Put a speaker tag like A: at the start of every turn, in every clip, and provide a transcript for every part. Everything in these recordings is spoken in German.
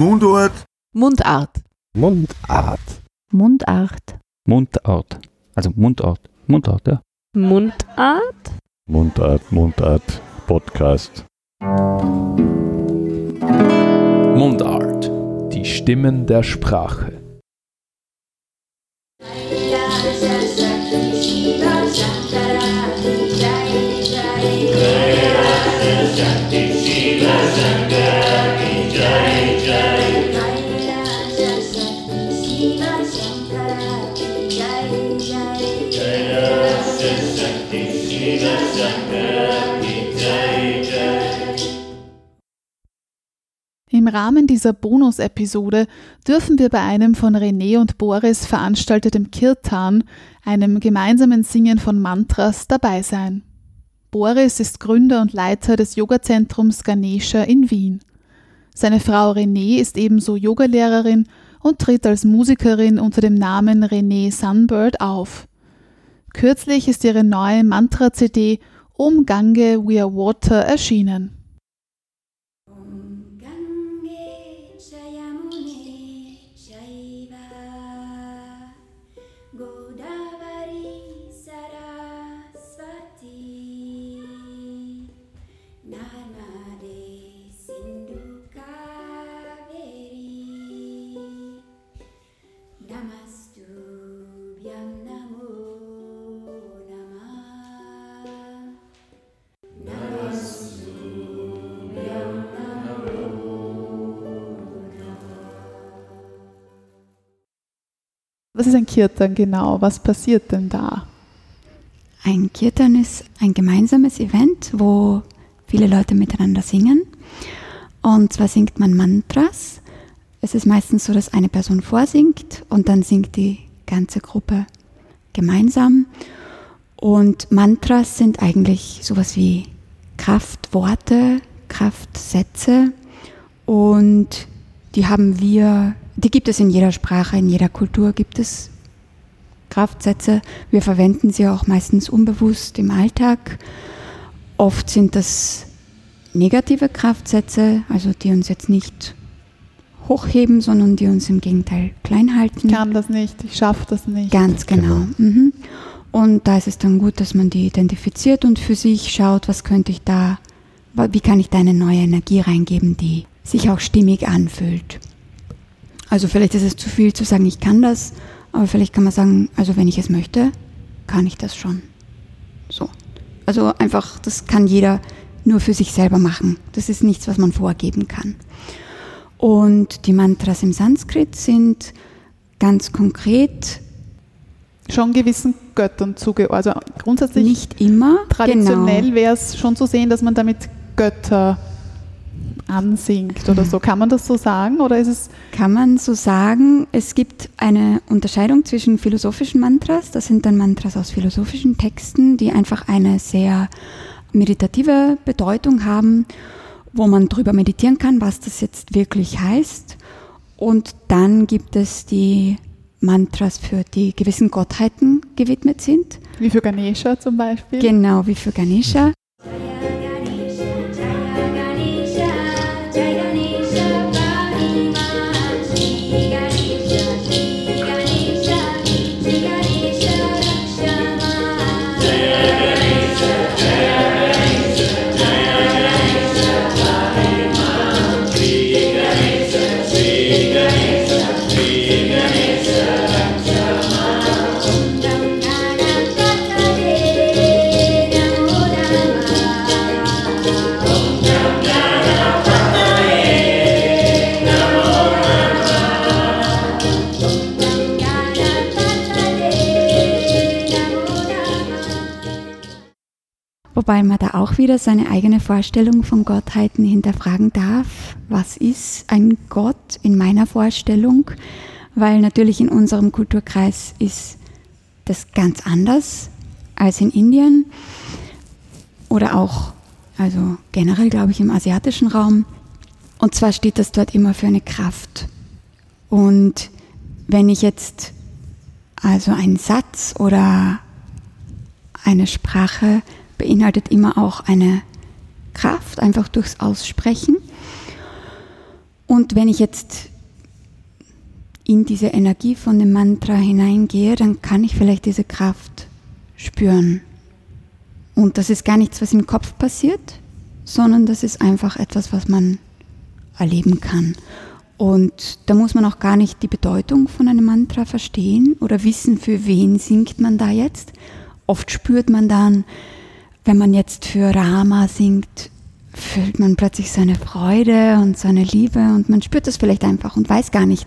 A: Mundart.
B: Mundart.
C: Mundart.
D: Mundart.
E: Mundart. Also Mundart. Mundart, ja.
D: Mundart?
C: Mundart, Mundart, Podcast.
F: Mundart. Die Stimmen der Sprache.
G: Im Rahmen dieser Bonus-Episode dürfen wir bei einem von René und Boris veranstaltetem Kirtan, einem gemeinsamen Singen von Mantras, dabei sein. Boris ist Gründer und Leiter des Yogazentrums Ganesha in Wien. Seine Frau René ist ebenso Yogalehrerin und tritt als Musikerin unter dem Namen René Sunbird auf. Kürzlich ist ihre neue Mantra-CD Om Gange We Are Water erschienen. Was ist ein Kirtan genau? Was passiert denn da?
H: Ein Kirtan ist ein gemeinsames Event, wo viele Leute miteinander singen. Und zwar singt man Mantras. Es ist meistens so, dass eine Person vorsingt und dann singt die ganze Gruppe gemeinsam. Und Mantras sind eigentlich sowas wie Kraftworte, Kraftsätze. Und die haben wir, die gibt es in jeder Sprache, in jeder Kultur gibt es Kraftsätze. Wir verwenden sie auch meistens unbewusst im Alltag. Oft sind das negative Kraftsätze, also die uns jetzt nicht hochheben, sondern die uns im Gegenteil klein halten.
G: Ich kann das nicht, ich schaffe das nicht.
H: Ganz genau. Mhm. Und da ist es dann gut, dass man die identifiziert und für sich schaut, was könnte ich da, wie kann ich da eine neue Energie reingeben, die sich auch stimmig anfühlt. Also vielleicht ist es zu viel zu sagen, ich kann das, aber vielleicht kann man sagen, also wenn ich es möchte, kann ich das schon. So. Also einfach, das kann jeder nur für sich selber machen. Das ist nichts, was man vorgeben kann. Und die Mantras im Sanskrit sind ganz konkret
G: Schon gewissen Göttern zuge... Also grundsätzlich
H: nicht immer.
G: traditionell
H: genau.
G: wäre es schon zu sehen, dass man damit Götter ansingt oder so. Kann man das so sagen oder ist es
H: Kann man so sagen, es gibt eine Unterscheidung zwischen philosophischen Mantras, das sind dann Mantras aus philosophischen Texten, die einfach eine sehr meditative Bedeutung haben, wo man drüber meditieren kann, was das jetzt wirklich heißt. Und dann gibt es die Mantras, für die gewissen Gottheiten gewidmet sind.
G: wie für Ganesha zum Beispiel?
H: Genau wie für Ganesha. Wobei man da auch wieder seine eigene Vorstellung von Gottheiten hinterfragen darf. Was ist ein Gott in meiner Vorstellung? Weil natürlich in unserem Kulturkreis ist das ganz anders als in Indien oder auch, also generell glaube ich im asiatischen Raum. Und zwar steht das dort immer für eine Kraft. Und wenn ich jetzt also einen Satz oder eine Sprache beinhaltet immer auch eine Kraft, einfach durchs Aussprechen. Und wenn ich jetzt in diese Energie von dem Mantra hineingehe, dann kann ich vielleicht diese Kraft spüren. Und das ist gar nichts, was im Kopf passiert, sondern das ist einfach etwas, was man erleben kann. Und da muss man auch gar nicht die Bedeutung von einem Mantra verstehen oder wissen, für wen singt man da jetzt. Oft spürt man dann, wenn man jetzt für Rama singt, fühlt man plötzlich seine Freude und seine Liebe und man spürt das vielleicht einfach und weiß gar nicht,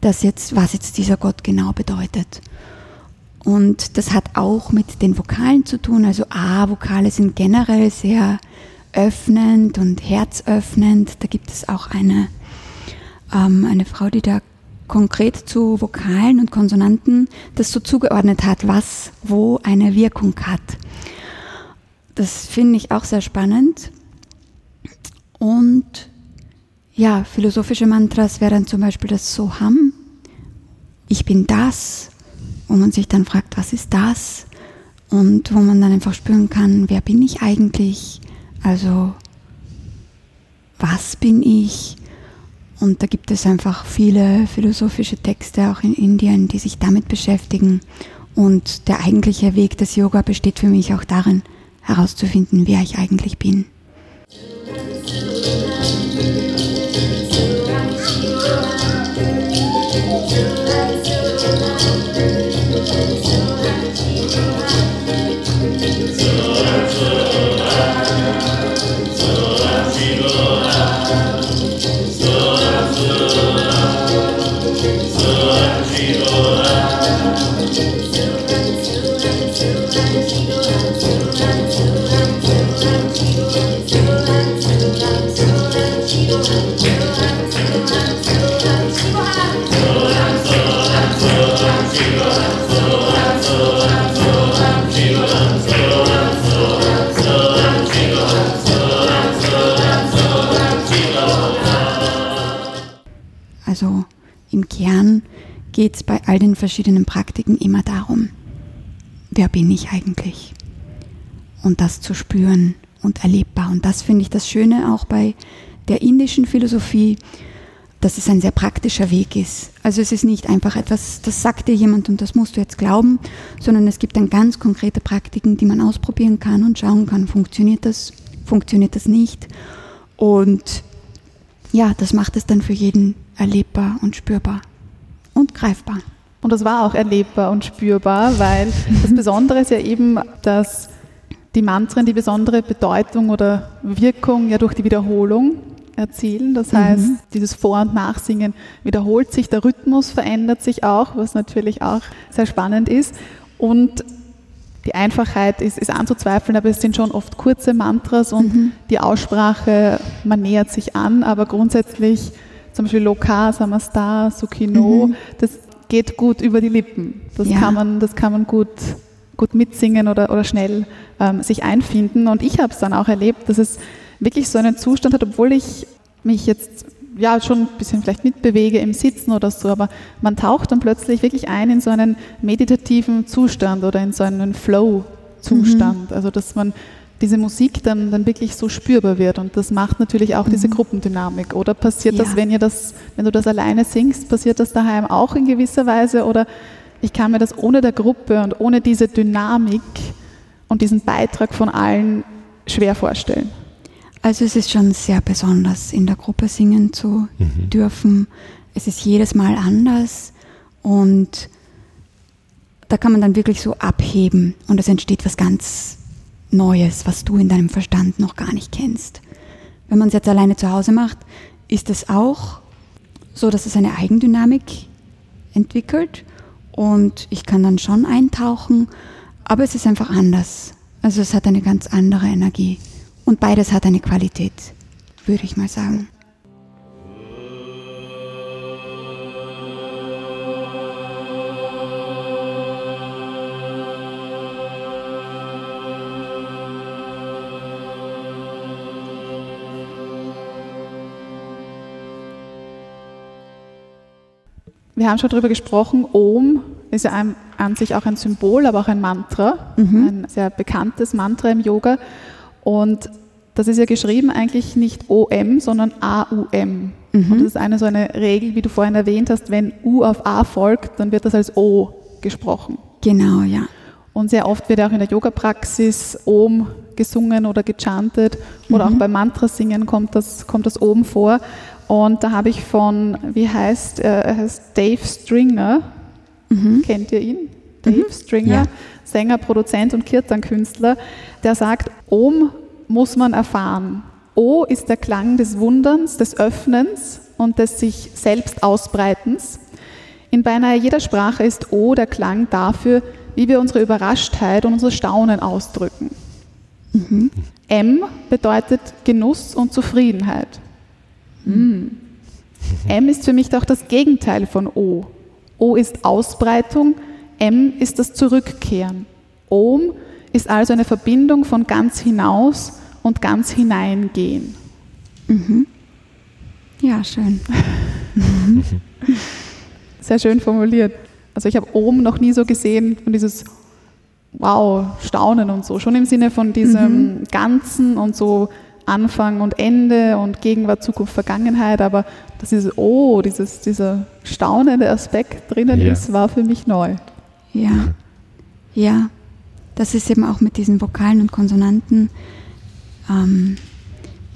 H: dass jetzt, was jetzt dieser Gott genau bedeutet. Und das hat auch mit den Vokalen zu tun. Also A-Vokale sind generell sehr öffnend und herzöffnend. Da gibt es auch eine, ähm, eine Frau, die da konkret zu Vokalen und Konsonanten das so zugeordnet hat, was wo eine Wirkung hat. Das finde ich auch sehr spannend. Und ja, philosophische Mantras wäre dann zum Beispiel das Soham. Ich bin das, wo man sich dann fragt, was ist das? Und wo man dann einfach spüren kann, wer bin ich eigentlich? Also, was bin ich? Und da gibt es einfach viele philosophische Texte, auch in Indien, die sich damit beschäftigen. Und der eigentliche Weg des Yoga besteht für mich auch darin, herauszufinden, wer ich eigentlich bin. Bei all den verschiedenen Praktiken immer darum, wer bin ich eigentlich? Und das zu spüren und erlebbar. Und das finde ich das Schöne auch bei der indischen Philosophie, dass es ein sehr praktischer Weg ist. Also es ist nicht einfach etwas, das sagt dir jemand und das musst du jetzt glauben, sondern es gibt dann ganz konkrete Praktiken, die man ausprobieren kann und schauen kann, funktioniert das, funktioniert das nicht. Und ja, das macht es dann für jeden erlebbar und spürbar und greifbar.
G: Und das war auch erlebbar und spürbar, weil das Besondere ist ja eben, dass die Mantren die besondere Bedeutung oder Wirkung ja durch die Wiederholung erzielen. Das heißt,
H: Mhm.
G: dieses Vor- und Nachsingen wiederholt sich, der Rhythmus verändert sich auch, was natürlich auch sehr spannend ist. Und die Einfachheit ist, ist anzuzweifeln, aber es sind schon oft kurze Mantras und
H: Mhm.
G: die Aussprache, man nähert sich an, aber grundsätzlich zum Beispiel Loka, Samasta, Sukhino,
H: Mhm.
G: das geht gut über die Lippen. Das
H: Ja.
G: kann man, das kann man gut, gut mitsingen oder, oder schnell ähm, sich einfinden. Und ich habe es dann auch erlebt, dass es wirklich so einen Zustand hat, obwohl ich mich jetzt ja schon ein bisschen vielleicht mitbewege im Sitzen oder so, aber man taucht dann plötzlich wirklich ein in so einen meditativen Zustand oder in so einen Flow-Zustand. Also dass man diese Musik dann, dann wirklich so spürbar wird und das macht natürlich auch diese Gruppendynamik. Oder passiert das,
H: Ja.
G: wenn ihr das, wenn du das alleine singst, passiert das daheim auch in gewisser Weise? Oder ich kann mir das ohne der Gruppe und ohne diese Dynamik und diesen Beitrag von allen schwer vorstellen.
H: Also es ist schon sehr besonders, in der Gruppe singen zu dürfen. Es ist jedes Mal anders und da kann man dann wirklich so abheben und es entsteht was ganz Neues, was du in deinem Verstand noch gar nicht kennst. Wenn man es jetzt alleine zu Hause macht, ist es auch so, dass es eine Eigendynamik entwickelt und ich kann dann schon eintauchen, aber es ist einfach anders. Also es hat eine ganz andere Energie. Und beides hat eine Qualität, würde ich mal sagen.
G: Wir haben schon darüber gesprochen, Om ist ja ein, an sich auch ein Symbol, aber auch ein Mantra,
H: Mhm.
G: ein sehr bekanntes Mantra im Yoga. Und das ist ja geschrieben eigentlich nicht OM, sondern AUM. Und das ist eine so eine Regel, wie du vorhin erwähnt hast, wenn U auf A folgt, dann wird das als O gesprochen.
H: Genau, ja.
G: Und sehr oft wird auch in der Yoga-Praxis Om gesungen oder gechantet oder auch beim Mantrasingen kommt das, kommt das Om vor. Und da habe ich von, wie heißt er, er heißt Dave Stringer, kennt ihr ihn? Dave Stringer,
H: Ja.
G: Sänger, Produzent und Kirtan-Künstler, der sagt, Om muss man erfahren. O ist der Klang des Wunderns, des Öffnens und des sich selbst Ausbreitens. In beinahe jeder Sprache ist O der Klang dafür, wie wir unsere Überraschtheit und unser Staunen ausdrücken. M bedeutet Genuss und Zufriedenheit. Mm. M ist für mich doch das Gegenteil von O. O ist Ausbreitung, M ist das Zurückkehren. Om ist also eine Verbindung von ganz hinaus und ganz hineingehen.
H: Ja, schön.
G: Sehr schön formuliert. Also ich habe Om noch nie so gesehen und dieses Wow, Staunen und so. Schon im Sinne von diesem Ganzen und so Anfang und Ende und Gegenwart, Zukunft, Vergangenheit, aber dass dieses Oh, dieses, dieser staunende Aspekt drinnen
C: Ja.
G: ist, war für mich neu.
H: Ja. Ja. Das ist eben auch mit diesen Vokalen und Konsonanten. Ähm,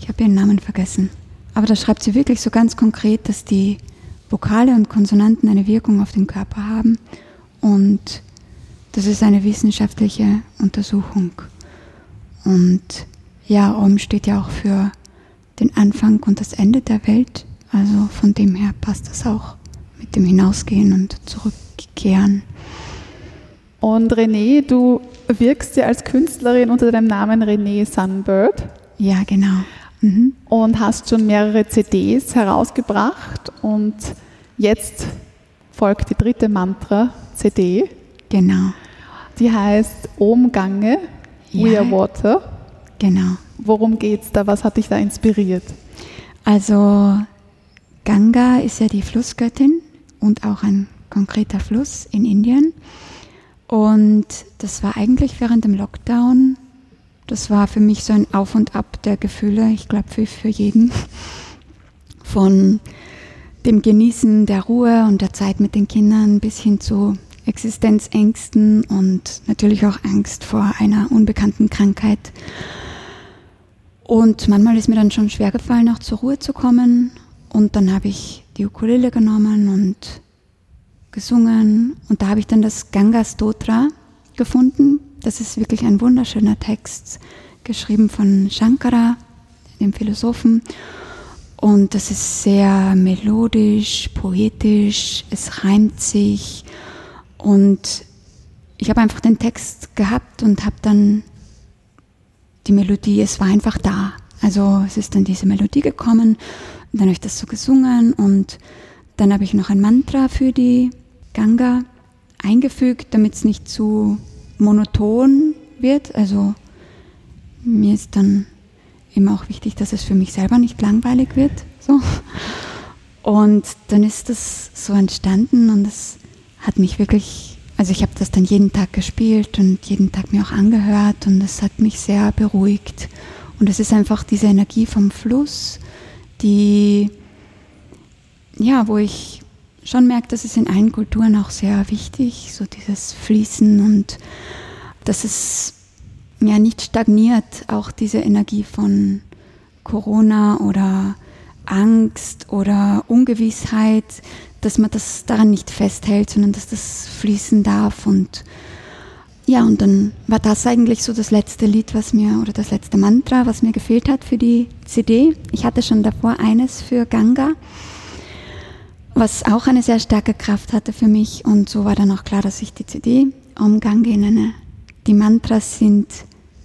H: ich habe ihren Namen vergessen. Aber da schreibt sie wirklich so ganz konkret, dass die Vokale und Konsonanten eine Wirkung auf den Körper haben. Und das ist eine wissenschaftliche Untersuchung. Und ja, Om steht ja auch für den Anfang und das Ende der Welt. Also von dem her passt das auch mit dem Hinausgehen und Zurückkehren.
G: Und René, du wirkst ja als Künstlerin unter deinem Namen René Sunbird
H: Ja, genau. Mhm.
G: und hast schon mehrere CDs herausgebracht und jetzt folgt die dritte Mantra-CD,
H: Genau,
G: die heißt Om Gange, We
H: Ja.
G: Are Water.
H: Genau.
G: Worum geht's da? Was hat dich da inspiriert?
H: Also Ganga ist ja die Flussgöttin und auch ein konkreter Fluss in Indien. Und das war eigentlich während dem Lockdown, das war für mich so ein Auf und Ab der Gefühle, ich glaube für, für jeden, von dem Genießen der Ruhe und der Zeit mit den Kindern bis hin zu Existenzängsten und natürlich auch Angst vor einer unbekannten Krankheit. Und manchmal ist mir dann schon schwer gefallen, auch zur Ruhe zu kommen. Und dann habe ich die Ukulele genommen und gesungen. Und da habe ich dann das Ganga Stotra gefunden. Das ist wirklich ein wunderschöner Text, geschrieben von Shankara, dem Philosophen. Und das ist sehr melodisch, poetisch, es reimt sich. Und ich habe einfach den Text gehabt und habe dann die Melodie, es war einfach da. Also es ist dann diese Melodie gekommen dann habe ich das so gesungen und dann habe ich noch ein Mantra für die Ganga eingefügt, damit es nicht zu monoton wird. Also mir ist dann immer auch wichtig, dass es für mich selber nicht langweilig wird. So. Und dann ist das so entstanden und es hat mich wirklich, also ich habe das dann jeden Tag gespielt und jeden Tag mir auch angehört und es hat mich sehr beruhigt. Und es ist einfach diese Energie vom Fluss, die, ja, wo ich schon merke, das ist in allen Kulturen auch sehr wichtig, so dieses Fließen und dass es ja nicht stagniert, auch diese Energie von Corona oder Angst oder Ungewissheit, dass man das daran nicht festhält, sondern dass das fließen darf und ja, und dann war das eigentlich so das letzte Lied, was mir, oder das letzte Mantra, was mir gefehlt hat für die CD. Ich hatte schon davor eines für Ganga, was auch eine sehr starke Kraft hatte für mich. Und so war dann auch klar, dass ich die CD Om Gange nenne. Die Mantras sind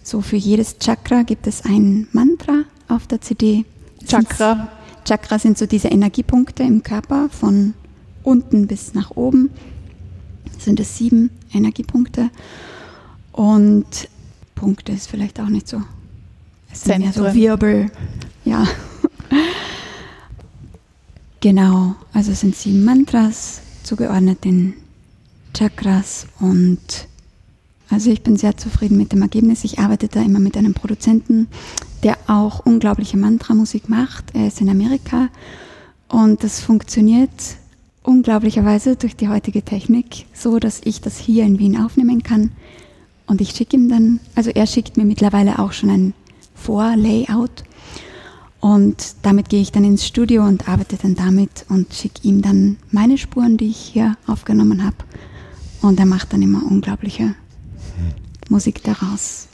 H: so für jedes Chakra gibt es ein Mantra auf der CD.
G: Chakra.
H: Chakra sind so diese Energiepunkte im Körper von unten bis nach oben. Sind es sieben Energiepunkte. Und Punkte ist vielleicht auch nicht so. Es sind mehr so. Wirbel. Ja. genau. Also sind sieben Mantras zugeordnet in Chakras und also ich bin sehr zufrieden mit dem Ergebnis. Ich arbeite da immer mit einem Produzenten, der auch unglaubliche Mantra-Musik macht. Er ist in Amerika und das funktioniert unglaublicherweise durch die heutige Technik so, dass ich das hier in Wien aufnehmen kann. Und ich schicke ihm dann, also er schickt mir mittlerweile auch schon ein Vorlayout. Und damit gehe ich dann ins Studio und arbeite dann damit und schicke ihm dann meine Spuren, die ich hier aufgenommen habe. Und er macht dann immer unglaubliche Musik daraus.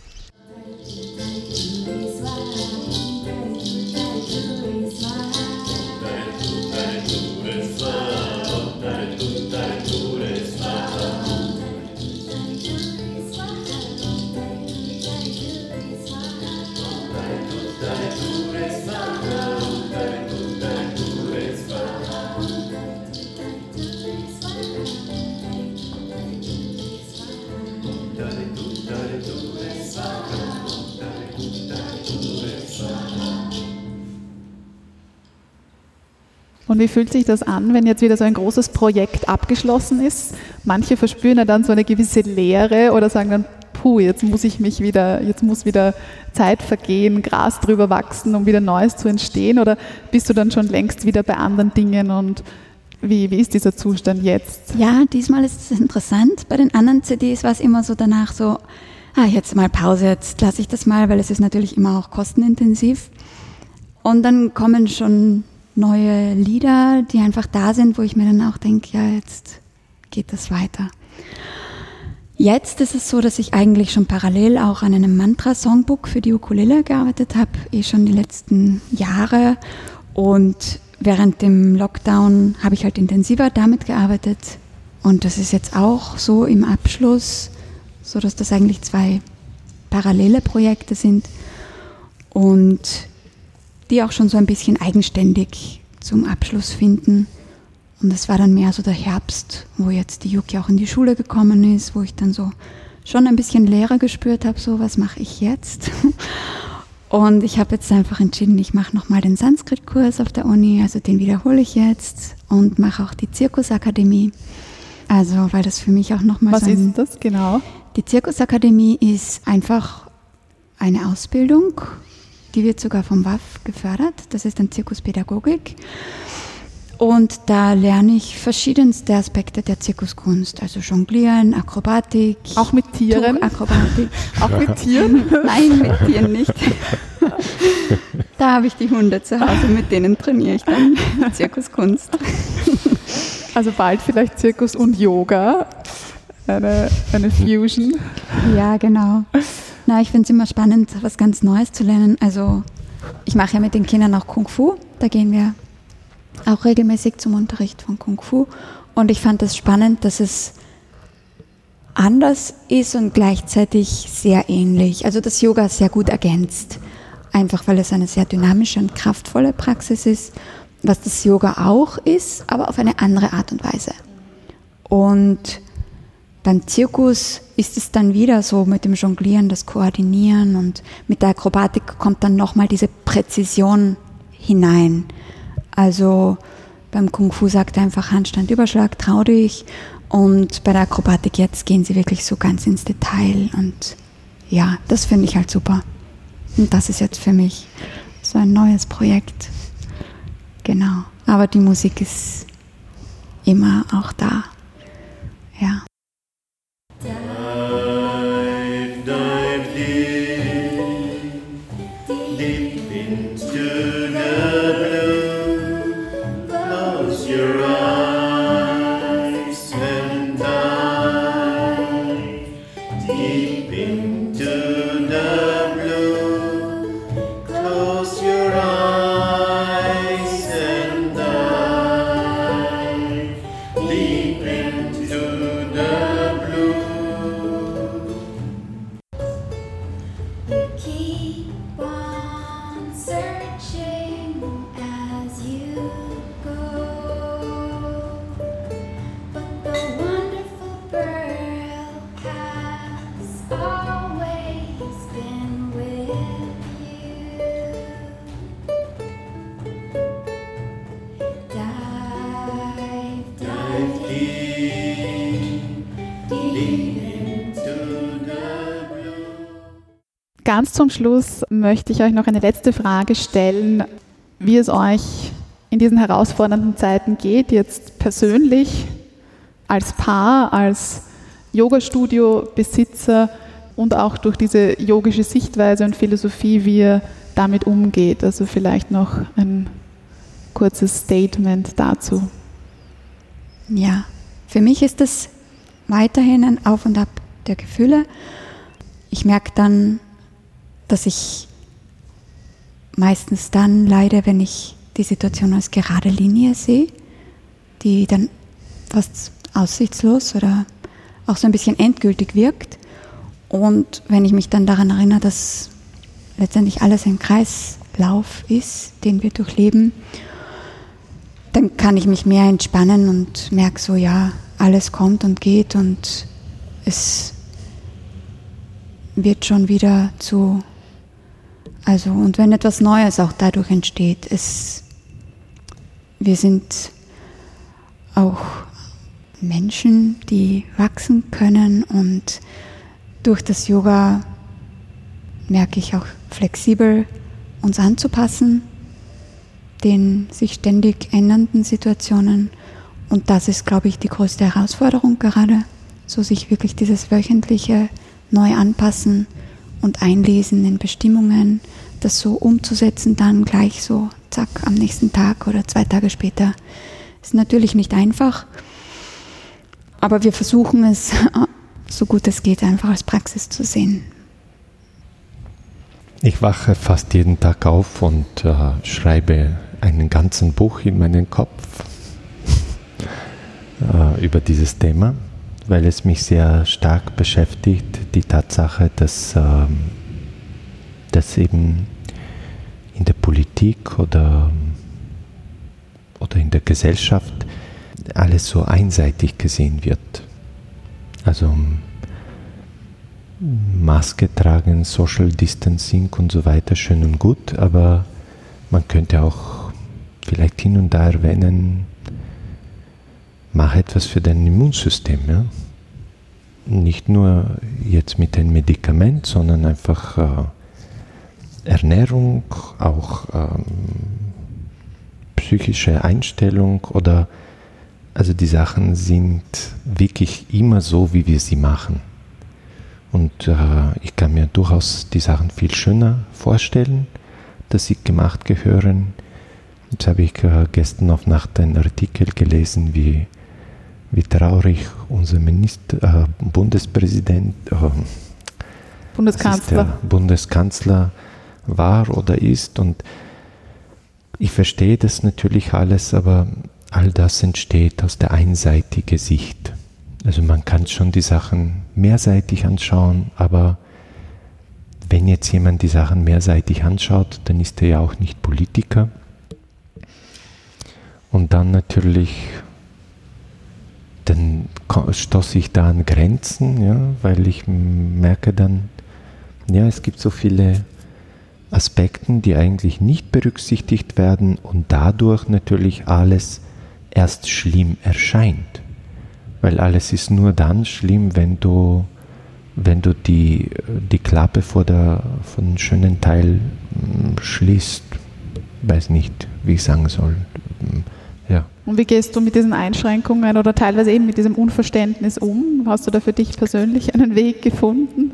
G: Und wie fühlt sich das an, wenn jetzt wieder so ein großes Projekt abgeschlossen ist? Manche verspüren ja dann so eine gewisse Leere oder sagen dann, puh, jetzt muss ich mich wieder, jetzt muss wieder Zeit vergehen, Gras drüber wachsen, um wieder Neues zu entstehen? Oder bist du dann schon längst wieder bei anderen Dingen und wie, wie ist dieser Zustand jetzt?
H: Ja, diesmal ist es interessant. Bei den anderen CDs war es immer so danach so, ah, jetzt mal Pause, jetzt lasse ich das mal, weil es ist natürlich immer auch kostenintensiv. Und dann kommen schon neue Lieder, die einfach da sind, wo ich mir dann auch denke, ja, jetzt geht das weiter. Jetzt ist es so, dass ich eigentlich schon parallel auch an einem Mantra-Songbook für die Ukulele gearbeitet habe, eh schon die letzten Jahre. Und während dem Lockdown habe ich halt intensiver damit gearbeitet. Und das ist jetzt auch so im Abschluss, so dass das eigentlich zwei parallele Projekte sind und die auch schon so ein bisschen eigenständig zum Abschluss finden. Und es war dann mehr so der Herbst, wo jetzt die Yuki auch in die Schule gekommen ist, wo ich dann so schon ein bisschen Leere gespürt habe, so was mache ich jetzt? Und ich habe jetzt einfach entschieden, ich mache nochmal den Sanskrit-Kurs auf der Uni, also den wiederhole ich jetzt und mache auch die Zirkusakademie. Also, weil das für mich auch nochmal
G: Was
H: so ein,
G: ist das genau?
H: die Zirkusakademie ist einfach eine Ausbildung, die wird sogar vom WAF gefördert. Das ist dann Zirkuspädagogik. Und da lerne ich verschiedenste Aspekte der Zirkuskunst, also Jonglieren, Akrobatik,
G: Auch mit Tieren?
H: Akrobatik.
G: Auch mit Tieren?
H: Nein, mit Tieren nicht. Da habe ich die Hunde zu Hause, mit denen trainiere ich dann Zirkuskunst.
G: Also bald vielleicht Zirkus und Yoga. Eine, eine Fusion.
H: Ja, genau. Na, ich finde es immer spannend, was ganz Neues zu lernen. Also ich mache ja mit den Kindern auch Kung Fu. Da gehen wir auch regelmäßig zum Unterricht von Kung Fu. Und ich fand es spannend, dass es anders ist und gleichzeitig sehr ähnlich. Also das Yoga sehr gut ergänzt. Einfach weil es eine sehr dynamische und kraftvolle Praxis ist, was das Yoga auch ist, aber auf eine andere Art und Weise. Und beim Zirkus ist es dann wieder so mit dem Jonglieren, das Koordinieren und mit der Akrobatik kommt dann nochmal diese Präzision hinein. Also beim Kung Fu sagt er einfach Handstand, Überschlag, trau dich. Und bei der Akrobatik jetzt gehen sie wirklich so ganz ins Detail. Und ja, das finde ich halt super. Und das ist jetzt für mich so ein neues Projekt. Genau. Aber die Musik ist immer auch da. Ja.
G: Zum Schluss möchte ich euch noch eine letzte Frage stellen, wie es euch in diesen herausfordernden Zeiten geht, jetzt persönlich, als Paar, als Yoga-Studio-Besitzer und auch durch diese yogische Sichtweise und Philosophie, wie ihr damit umgeht. Also vielleicht noch ein kurzes Statement dazu.
H: Ja, für mich ist es weiterhin ein Auf und Ab der Gefühle. Ich merke dann, dass ich meistens dann leide, wenn ich die Situation als gerade Linie sehe, die dann fast aussichtslos oder auch so ein bisschen endgültig wirkt. Und wenn ich mich dann daran erinnere, dass letztendlich alles ein Kreislauf ist, den wir durchleben, dann kann ich mich mehr entspannen und merke so, ja, alles kommt und geht und es wird schon wieder zu, also und wenn etwas Neues auch dadurch entsteht, es, wir sind auch Menschen, die wachsen können und durch das Yoga merke ich auch flexibel uns anzupassen den sich ständig ändernden Situationen. Und das ist, glaube ich, die größte Herausforderung gerade, so sich wirklich dieses wöchentliche neu anpassen und einlesen in Bestimmungen, das so umzusetzen, dann gleich so, zack, am nächsten Tag oder zwei Tage später. Ist natürlich nicht einfach, aber wir versuchen es, so gut es geht, einfach als Praxis zu sehen.
C: Ich wache fast jeden Tag auf und äh, schreibe einen ganzen Buch in meinen Kopf äh, über dieses Thema, weil es mich sehr stark beschäftigt, die Tatsache, dass, ähm, dass eben in der Politik oder, oder in der Gesellschaft alles so einseitig gesehen wird. Also Maske tragen, Social Distancing und so weiter, schön und gut, aber man könnte auch vielleicht hin und da erwähnen, mach etwas für dein Immunsystem. Ja? Nicht nur jetzt mit einem Medikament, sondern einfach äh, Ernährung, auch ähm, psychische Einstellung oder also die Sachen sind wirklich immer so, wie wir sie machen. Und äh, ich kann mir durchaus die Sachen viel schöner vorstellen, dass sie gemacht gehören. Jetzt habe ich äh, gestern auf Nacht einen Artikel gelesen, wie, wie traurig unser Minister, äh, Bundespräsident, äh,
G: Bundeskanzler.
C: Bundeskanzler war oder ist. Und ich verstehe das natürlich alles, aber all das entsteht aus der einseitigen Sicht. Also man kann schon die Sachen mehrseitig anschauen, aber wenn jetzt jemand die Sachen mehrseitig anschaut, dann ist er ja auch nicht Politiker. Und dann natürlich, dann stoße ich da an Grenzen, ja, weil ich merke dann, ja, es gibt so viele Aspekte, die eigentlich nicht berücksichtigt werden und dadurch natürlich alles erst schlimm erscheint. Weil alles ist nur dann schlimm, wenn du, wenn du die, die Klappe vor, der, vor dem schönen Teil schließt. Weiß nicht, wie ich sagen soll.
G: Und wie gehst du mit diesen Einschränkungen oder teilweise eben mit diesem Unverständnis um? Hast du da für dich persönlich einen Weg gefunden?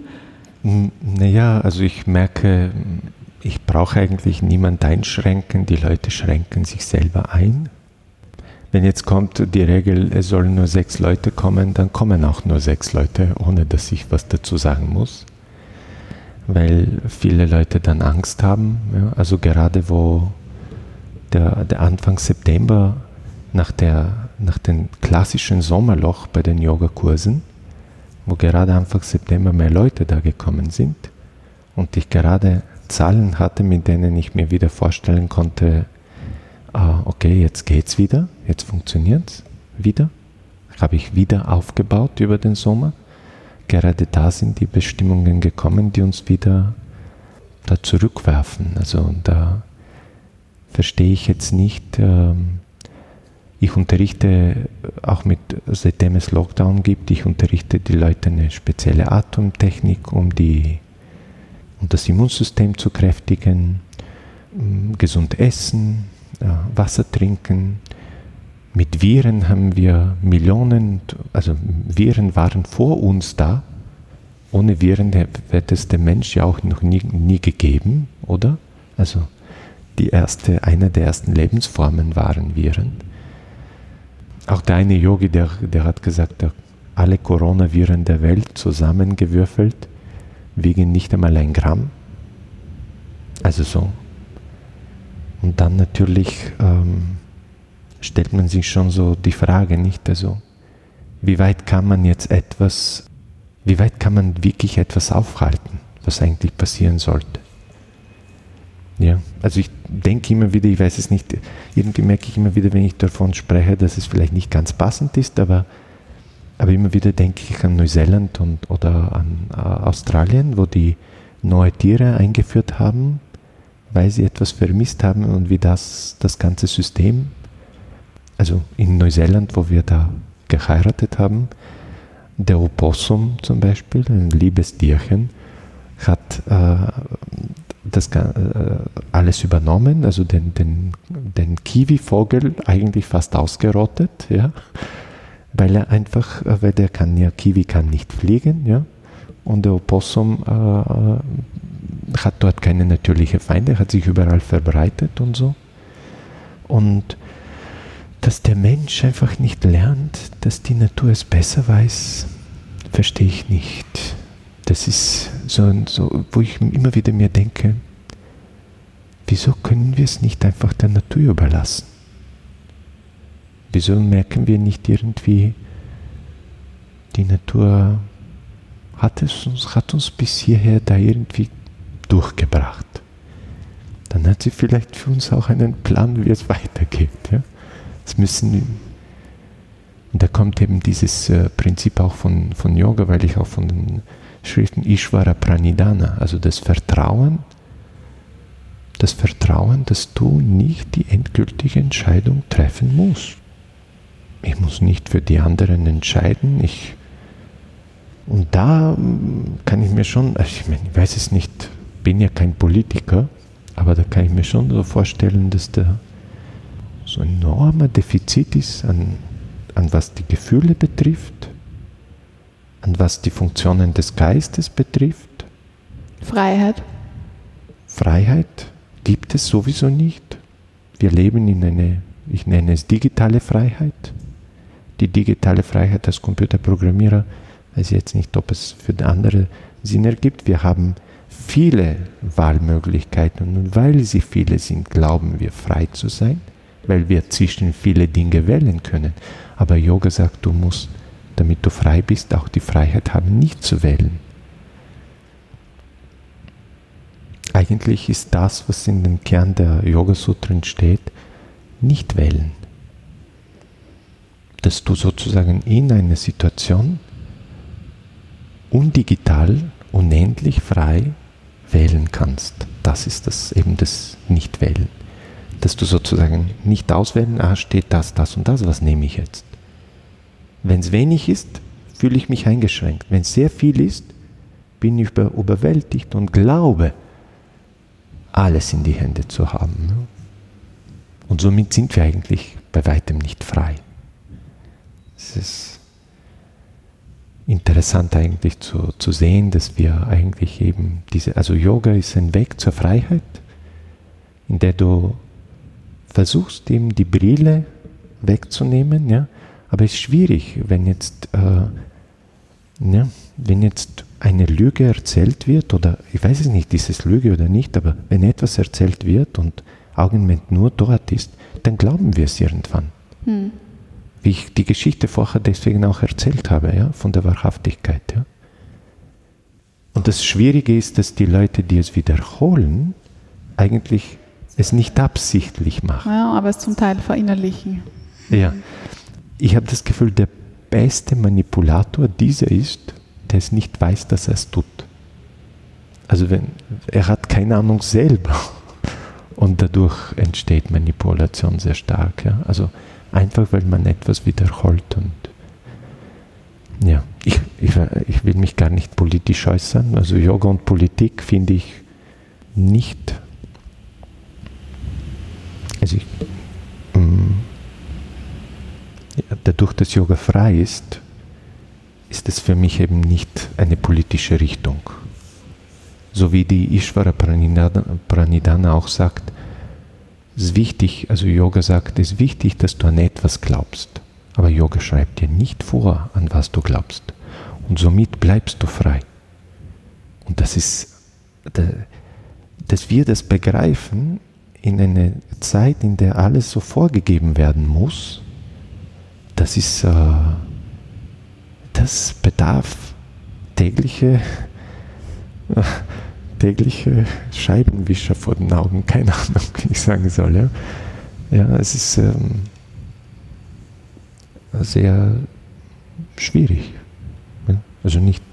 C: Naja, also ich merke, ich brauche eigentlich niemand einschränken, die Leute schränken sich selber ein. Wenn jetzt kommt die Regel, es sollen nur sechs Leute kommen, dann kommen auch nur sechs Leute, ohne dass ich was dazu sagen muss. Weil viele Leute dann Angst haben. Ja, also gerade wo der, der Anfang September nach, der, nach dem klassischen Sommerloch bei den Yogakursen, wo gerade Anfang September mehr Leute da gekommen sind und ich gerade Zahlen hatte, mit denen ich mir wieder vorstellen konnte, ah, okay, jetzt geht's wieder, jetzt funktioniert's wieder, habe ich wieder aufgebaut über den Sommer. Gerade da sind die Bestimmungen gekommen, die uns wieder da zurückwerfen. Also da verstehe ich jetzt nicht. Ähm, ich unterrichte auch mit, seitdem es Lockdown gibt, ich unterrichte die Leute eine spezielle Atemtechnik, um die, und das Immunsystem zu kräftigen, mm, gesund essen, äh, Wasser trinken. Mit Viren haben wir Millionen, also Viren waren vor uns da. Ohne Viren hätte es den Mensch ja auch noch nie, nie gegeben, oder? Also die erste, eine der ersten Lebensformen waren Viren. Auch der eine Yogi, der, der hat gesagt, alle Coronaviren der Welt zusammengewürfelt wiegen nicht einmal ein Gramm. Also so. Und dann natürlich ähm, stellt man sich schon so die Frage, nicht? Also, wie weit kann man jetzt etwas, wie weit kann man wirklich etwas aufhalten, was eigentlich passieren sollte? Ja, also ich denke immer wieder, ich weiß es nicht, irgendwie merke ich immer wieder, wenn ich davon spreche, dass es vielleicht nicht ganz passend ist, aber, aber immer wieder denke ich an Neuseeland und, oder an äh, Australien, wo die neue Tiere eingeführt haben, weil sie etwas vermisst haben und wie das das ganze System, also in Neuseeland, wo wir da geheiratet haben, der Opossum zum Beispiel, ein liebes Tierchen, hat äh, das äh, alles übernommen, also den, den, den Kiwi-Vogel eigentlich fast ausgerottet, ja, weil er einfach, äh, weil der kann ja, Kiwi kann nicht fliegen, ja, und der Opossum äh, hat dort keine natürliche Feinde, hat sich überall verbreitet und so. Und dass der Mensch einfach nicht lernt, dass die Natur es besser weiß, verstehe ich nicht. Das ist so, so, wo ich immer wieder mir denke, wieso können wir es nicht einfach der Natur überlassen? Wieso merken wir nicht irgendwie, die Natur hat, es uns, hat uns bis hierher da irgendwie durchgebracht. Dann hat sie vielleicht für uns auch einen Plan, wie es weitergeht. Ja? Das müssen und da kommt eben dieses äh, Prinzip auch von, von Yoga, weil ich auch von den Schriften Ishvara Pranidhana, also das Vertrauen, das Vertrauen, dass du nicht die endgültige Entscheidung treffen musst. Ich muss nicht für die anderen entscheiden. Ich, und da mm, kann ich mir schon, also ich, meine, ich weiß es nicht, bin ja kein Politiker, aber da kann ich mir schon so vorstellen, dass da so ein enormer Defizit ist an, an was die Gefühle betrifft an was die Funktionen des Geistes betrifft.
G: Freiheit.
C: Freiheit gibt es sowieso nicht. Wir leben in eine, ich nenne es digitale Freiheit. Die digitale Freiheit als Computerprogrammierer, weiß ich jetzt nicht, ob es für andere Sinn ergibt. Wir haben viele Wahlmöglichkeiten und weil sie viele sind, glauben wir frei zu sein, weil wir zwischen viele Dinge wählen können. Aber Yoga sagt, du musst damit du frei bist, auch die Freiheit haben, nicht zu wählen. Eigentlich ist das, was in dem Kern der Yoga-Sutren steht, nicht wählen. Dass du sozusagen in einer Situation undigital, unendlich frei wählen kannst. Das ist das eben das Nicht-Wählen. Dass du sozusagen nicht auswählen, ah, steht das, das und das, was nehme ich jetzt? Wenn es wenig ist, fühle ich mich eingeschränkt. Wenn es sehr viel ist, bin ich überwältigt und glaube, alles in die Hände zu haben. Und somit sind wir eigentlich bei weitem nicht frei. Es ist interessant eigentlich zu, zu sehen, dass wir eigentlich eben diese, also Yoga ist ein Weg zur Freiheit, in der du versuchst, eben die Brille wegzunehmen, ja, aber es ist schwierig, wenn jetzt, äh, ja, wenn jetzt eine Lüge erzählt wird, oder ich weiß es nicht, ist es Lüge oder nicht, aber wenn etwas erzählt wird und Augenblick nur dort ist, dann glauben wir es irgendwann. Hm. Wie ich die Geschichte vorher deswegen auch erzählt habe, ja, von der Wahrhaftigkeit. Ja. Und das Schwierige ist, dass die Leute, die es wiederholen, eigentlich es nicht absichtlich machen.
G: Ja, aber es zum Teil verinnerlichen.
C: Ja ich habe das Gefühl, der beste Manipulator dieser ist, der es nicht weiß, dass er es tut. Also wenn, er hat keine Ahnung selber. Und dadurch entsteht Manipulation sehr stark. Ja? Also einfach, weil man etwas wiederholt. Und Ja, ich, ich, ich will mich gar nicht politisch äußern. Also Yoga und Politik finde ich nicht. Also ich, mm, dadurch, dass Yoga frei ist, ist es für mich eben nicht eine politische Richtung. So wie die Ishvara Pranidhana, auch sagt, es ist wichtig, also Yoga sagt, es ist wichtig, dass du an etwas glaubst. Aber Yoga schreibt dir nicht vor, an was du glaubst. Und somit bleibst du frei. Und das ist, dass wir das begreifen in einer Zeit, in der alles so vorgegeben werden muss, das ist, äh, das bedarf tägliche, tägliche Scheibenwischer vor den Augen, keine Ahnung, wie ich sagen soll. Ja, ja es ist ähm, sehr schwierig. Also nicht,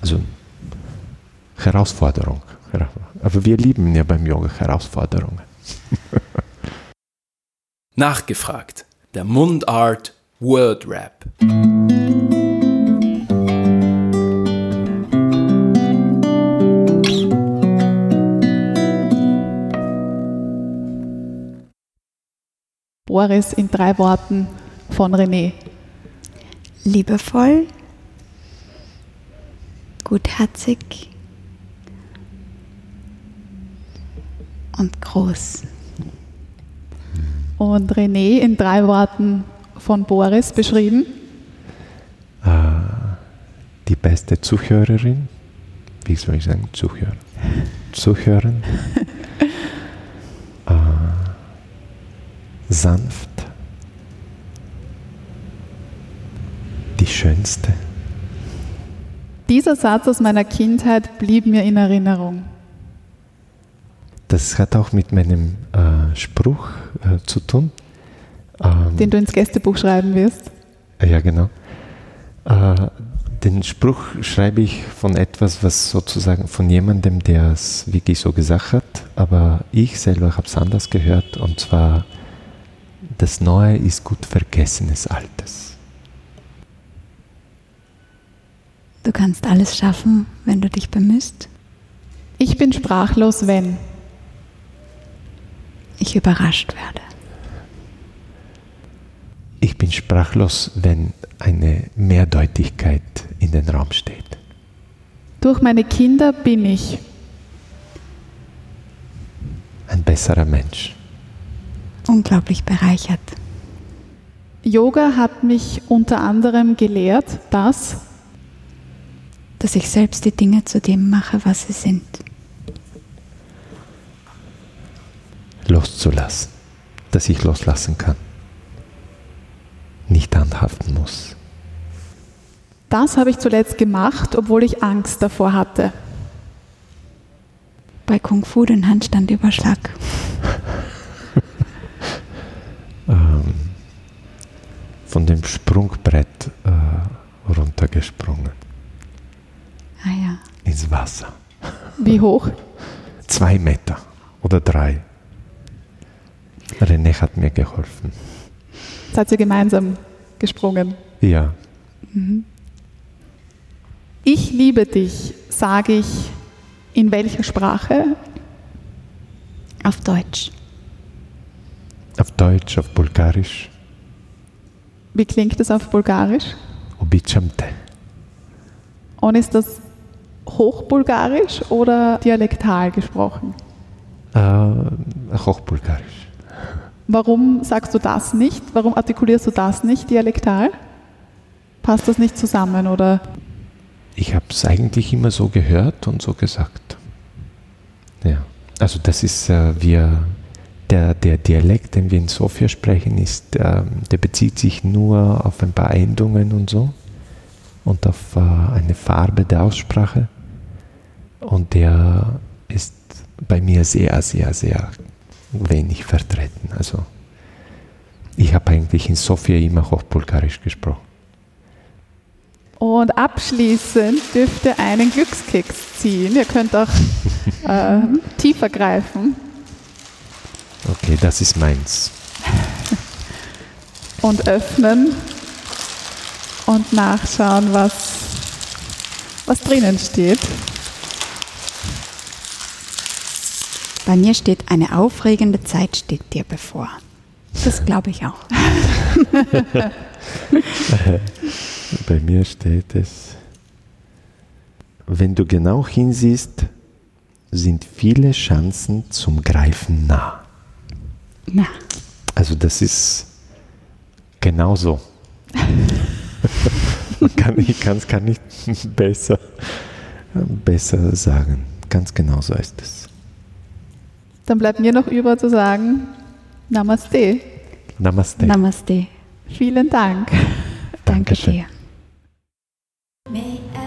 C: also Herausforderung. Aber wir lieben ja beim Yoga Herausforderungen.
F: Nachgefragt. Der Mundart Word Rap.
G: Boris in drei Worten von René.
H: Liebevoll, gutherzig und groß.
G: Und René in drei Worten von Boris beschrieben?
C: Äh, die beste Zuhörerin. Wie soll ich sagen? Zuhörer. Zuhören. äh, sanft. Die schönste.
G: Dieser Satz aus meiner Kindheit blieb mir in Erinnerung.
C: Das hat auch mit meinem äh, Spruch äh, zu tun.
G: Ähm, Den du ins Gästebuch schreiben wirst.
C: Ja, genau. Äh, den Spruch schreibe ich von etwas, was sozusagen von jemandem, der es wirklich so gesagt hat, aber ich selber habe es anders gehört und zwar, das Neue ist gut vergessenes Altes.
H: Du kannst alles schaffen, wenn du dich bemühst.
G: Ich bin sprachlos, wenn
H: ich überrascht werde.
C: Ich bin sprachlos, wenn eine Mehrdeutigkeit in den Raum steht.
G: Durch meine Kinder bin ich
C: ein besserer Mensch.
H: Unglaublich bereichert.
G: Yoga hat mich unter anderem gelehrt, dass
H: dass ich selbst die Dinge zu dem mache, was sie sind.
C: Loszulassen, dass ich loslassen kann nicht handhaften muss.
G: Das habe ich zuletzt gemacht, obwohl ich Angst davor hatte.
H: Bei Kung Fu den Handstandüberschlag.
C: ähm, von dem Sprungbrett äh, runtergesprungen.
H: Ah ja.
C: Ins Wasser.
G: Wie hoch?
C: Zwei Meter oder drei. René hat mir geholfen.
G: Seid ihr gemeinsam gesprungen?
C: Ja.
G: Mhm. Ich liebe dich, sage ich in welcher Sprache?
H: Auf Deutsch.
C: Auf Deutsch, auf Bulgarisch.
G: Wie klingt es auf Bulgarisch?
C: Obichamte.
G: Und ist das Hochbulgarisch oder dialektal gesprochen?
C: Äh, Hochbulgarisch.
G: Warum sagst du das nicht? Warum artikulierst du das nicht dialektal? Passt das nicht zusammen oder?
C: Ich habe es eigentlich immer so gehört und so gesagt. Ja, also das ist äh, wir der, der Dialekt, den wir in Sofia sprechen, ist, äh, der bezieht sich nur auf ein paar Endungen und so und auf äh, eine Farbe der Aussprache und der ist bei mir sehr, sehr, sehr wenig vertreten. Also ich habe eigentlich in Sofia immer Hochbulgarisch gesprochen.
G: Und abschließend dürft ihr einen Glückskeks ziehen. Ihr könnt auch äh, tiefer greifen.
C: Okay, das ist meins.
G: Und öffnen. und nachschauen, was, was drinnen steht.
F: Bei mir steht, eine aufregende Zeit steht dir bevor. Das glaube ich auch.
C: Bei mir steht es, wenn du genau hinsiehst, sind viele Chancen zum Greifen nah.
F: Na,
C: Also das ist genauso. Man kann, ich kann es gar nicht besser, besser sagen. Ganz genau so ist es.
G: Dann bleibt mir noch über zu sagen, Namaste.
C: Namaste.
F: Namaste.
G: Vielen Dank.
F: Danke
C: Dankeschön.
F: dir.